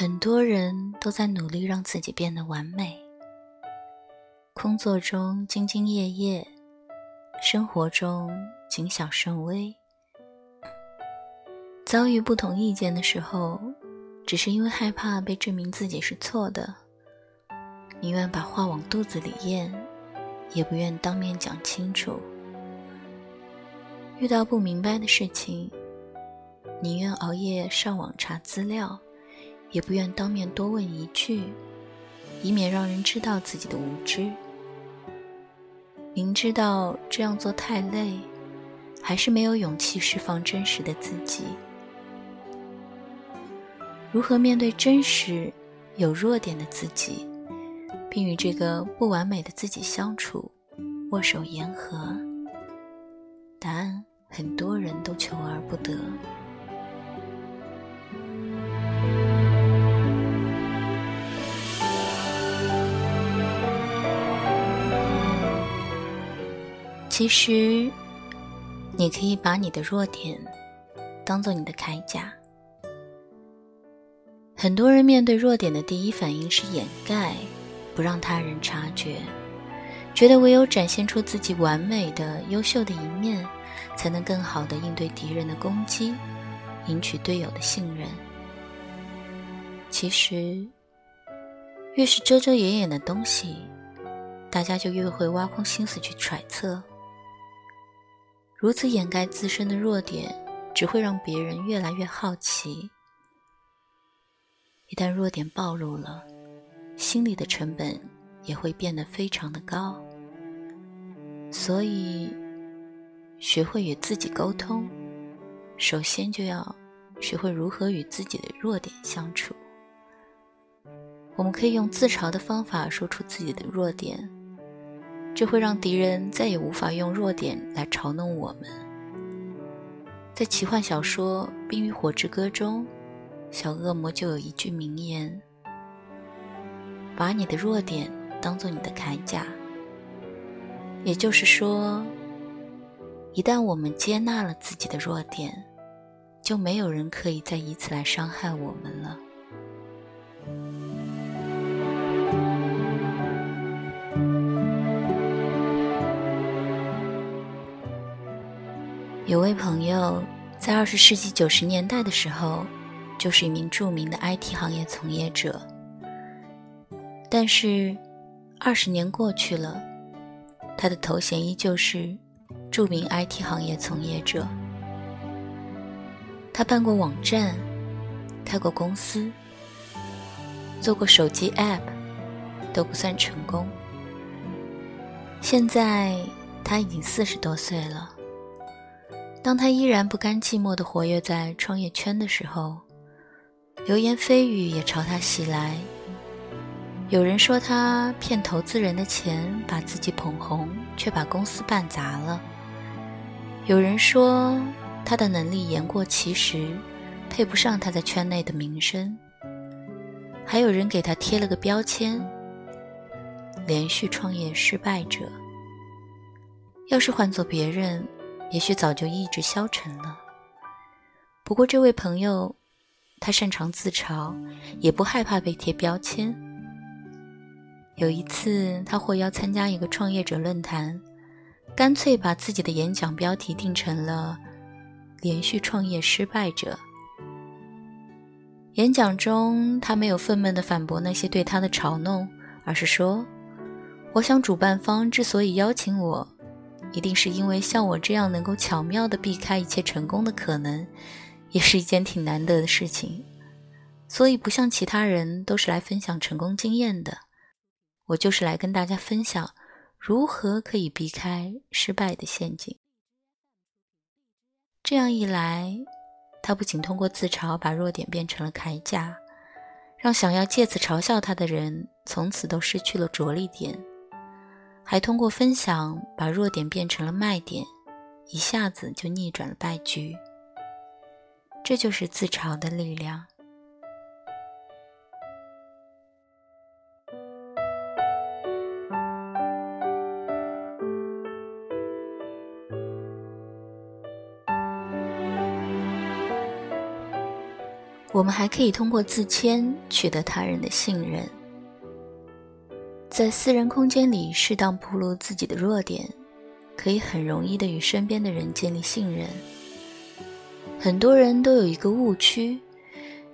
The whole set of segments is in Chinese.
很多人都在努力让自己变得完美，工作中兢兢业业，生活中谨小慎微。遭遇不同意见的时候，只是因为害怕被证明自己是错的，宁愿把话往肚子里咽，也不愿当面讲清楚。遇到不明白的事情，宁愿熬夜上网查资料。也不愿当面多问一句，以免让人知道自己的无知。明知道这样做太累，还是没有勇气释放真实的自己。如何面对真实、有弱点的自己，并与这个不完美的自己相处，握手言和？答案很多人都求而不得。其实，你可以把你的弱点当做你的铠甲。很多人面对弱点的第一反应是掩盖，不让他人察觉，觉得唯有展现出自己完美的、优秀的一面，才能更好的应对敌人的攻击，赢取队友的信任。其实，越是遮遮掩掩的东西，大家就越会挖空心思去揣测。如此掩盖自身的弱点，只会让别人越来越好奇。一旦弱点暴露了，心理的成本也会变得非常的高。所以，学会与自己沟通，首先就要学会如何与自己的弱点相处。我们可以用自嘲的方法说出自己的弱点。这会让敌人再也无法用弱点来嘲弄我们。在奇幻小说《冰与火之歌》中，小恶魔就有一句名言：“把你的弱点当做你的铠甲。”也就是说，一旦我们接纳了自己的弱点，就没有人可以再以此来伤害我们了。有位朋友在二十世纪九十年代的时候，就是一名著名的 IT 行业从业者。但是，二十年过去了，他的头衔依旧是著名 IT 行业从业者。他办过网站，开过公司，做过手机 App，都不算成功。现在他已经四十多岁了。当他依然不甘寂寞地活跃在创业圈的时候，流言蜚语也朝他袭来。有人说他骗投资人的钱，把自己捧红，却把公司办砸了；有人说他的能力言过其实，配不上他在圈内的名声；还有人给他贴了个标签——连续创业失败者。要是换做别人，也许早就意志消沉了。不过，这位朋友，他擅长自嘲，也不害怕被贴标签。有一次，他获邀参加一个创业者论坛，干脆把自己的演讲标题定成了“连续创业失败者”。演讲中，他没有愤懑地反驳那些对他的嘲弄，而是说：“我想，主办方之所以邀请我。”一定是因为像我这样能够巧妙地避开一切成功的可能，也是一件挺难得的事情。所以不像其他人都是来分享成功经验的，我就是来跟大家分享如何可以避开失败的陷阱。这样一来，他不仅通过自嘲把弱点变成了铠甲，让想要借此嘲笑他的人从此都失去了着力点。还通过分享把弱点变成了卖点，一下子就逆转了败局。这就是自嘲的力量。我们还可以通过自谦取得他人的信任，在私人空间里适当暴露自己的弱点，可以很容易的与身边的人建立信任。很多人都有一个误区，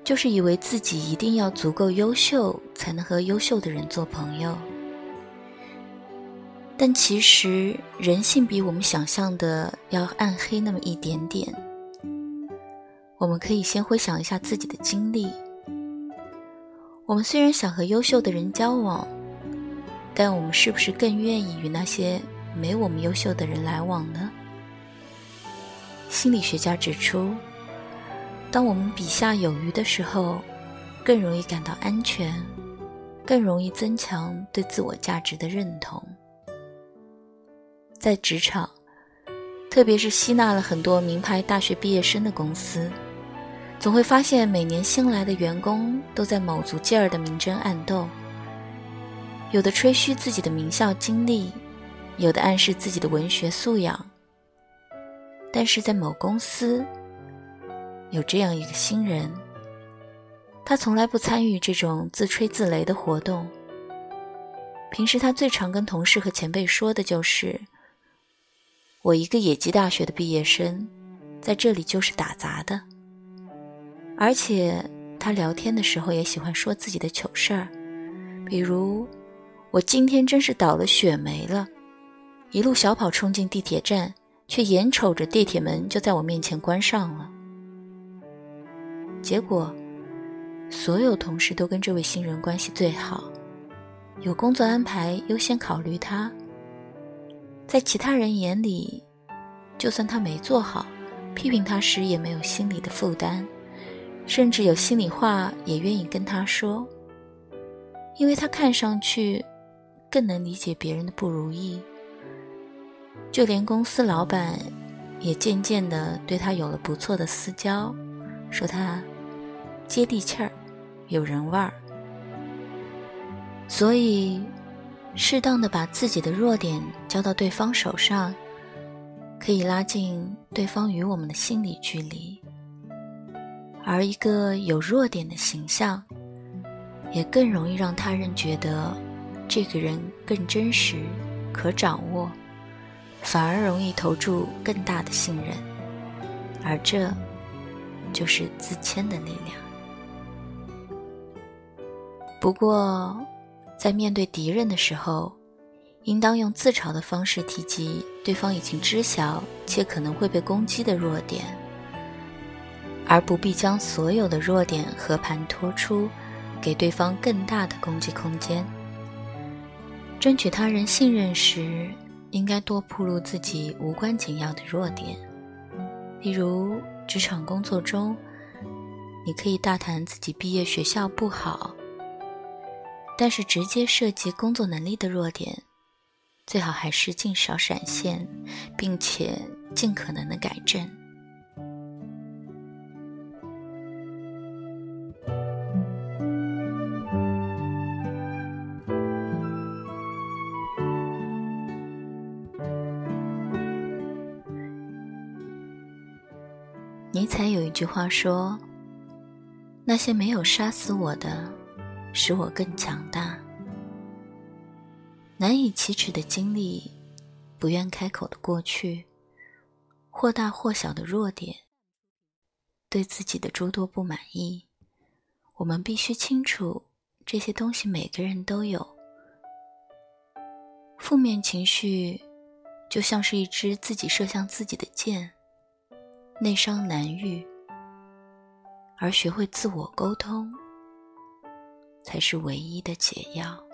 就是以为自己一定要足够优秀，才能和优秀的人做朋友。但其实人性比我们想象的要暗黑那么一点点。我们可以先回想一下自己的经历。我们虽然想和优秀的人交往，但我们是不是更愿意与那些没我们优秀的人来往呢？心理学家指出，当我们笔下有余的时候，更容易感到安全，更容易增强对自我价值的认同。在职场，特别是吸纳了很多名牌大学毕业生的公司，总会发现每年新来的员工都在卯足劲儿的明争暗斗，有的吹嘘自己的名校经历，有的暗示自己的文学素养。但是在某公司，有这样一个新人，他从来不参与这种自吹自擂的活动。平时他最常跟同事和前辈说的就是：“我一个野鸡大学的毕业生，在这里就是打杂的。”而且他聊天的时候也喜欢说自己的糗事儿，比如：“我今天真是倒了血霉了，一路小跑冲进地铁站。”却眼瞅着地铁门就在我面前关上了，结果，所有同事都跟这位新人关系最好，有工作安排优先考虑他。在其他人眼里，就算他没做好，批评他时也没有心理的负担，甚至有心里话也愿意跟他说，因为他看上去更能理解别人的不如意。就连公司老板也渐渐的对他有了不错的私交，说他接地气儿，有人味儿。所以，适当的把自己的弱点交到对方手上，可以拉近对方与我们的心理距离。而一个有弱点的形象，也更容易让他人觉得这个人更真实、可掌握。反而容易投注更大的信任，而这就是自谦的力量。不过，在面对敌人的时候，应当用自嘲的方式提及对方已经知晓且可能会被攻击的弱点，而不必将所有的弱点和盘托出，给对方更大的攻击空间。争取他人信任时。应该多铺露自己无关紧要的弱点，例如职场工作中，你可以大谈自己毕业学校不好，但是直接涉及工作能力的弱点，最好还是尽少闪现，并且尽可能的改正。尼采有一句话说：“那些没有杀死我的，使我更强大。难以启齿的经历，不愿开口的过去，或大或小的弱点，对自己的诸多不满意，我们必须清楚，这些东西每个人都有。负面情绪，就像是一支自己射向自己的箭。”内伤难愈，而学会自我沟通，才是唯一的解药。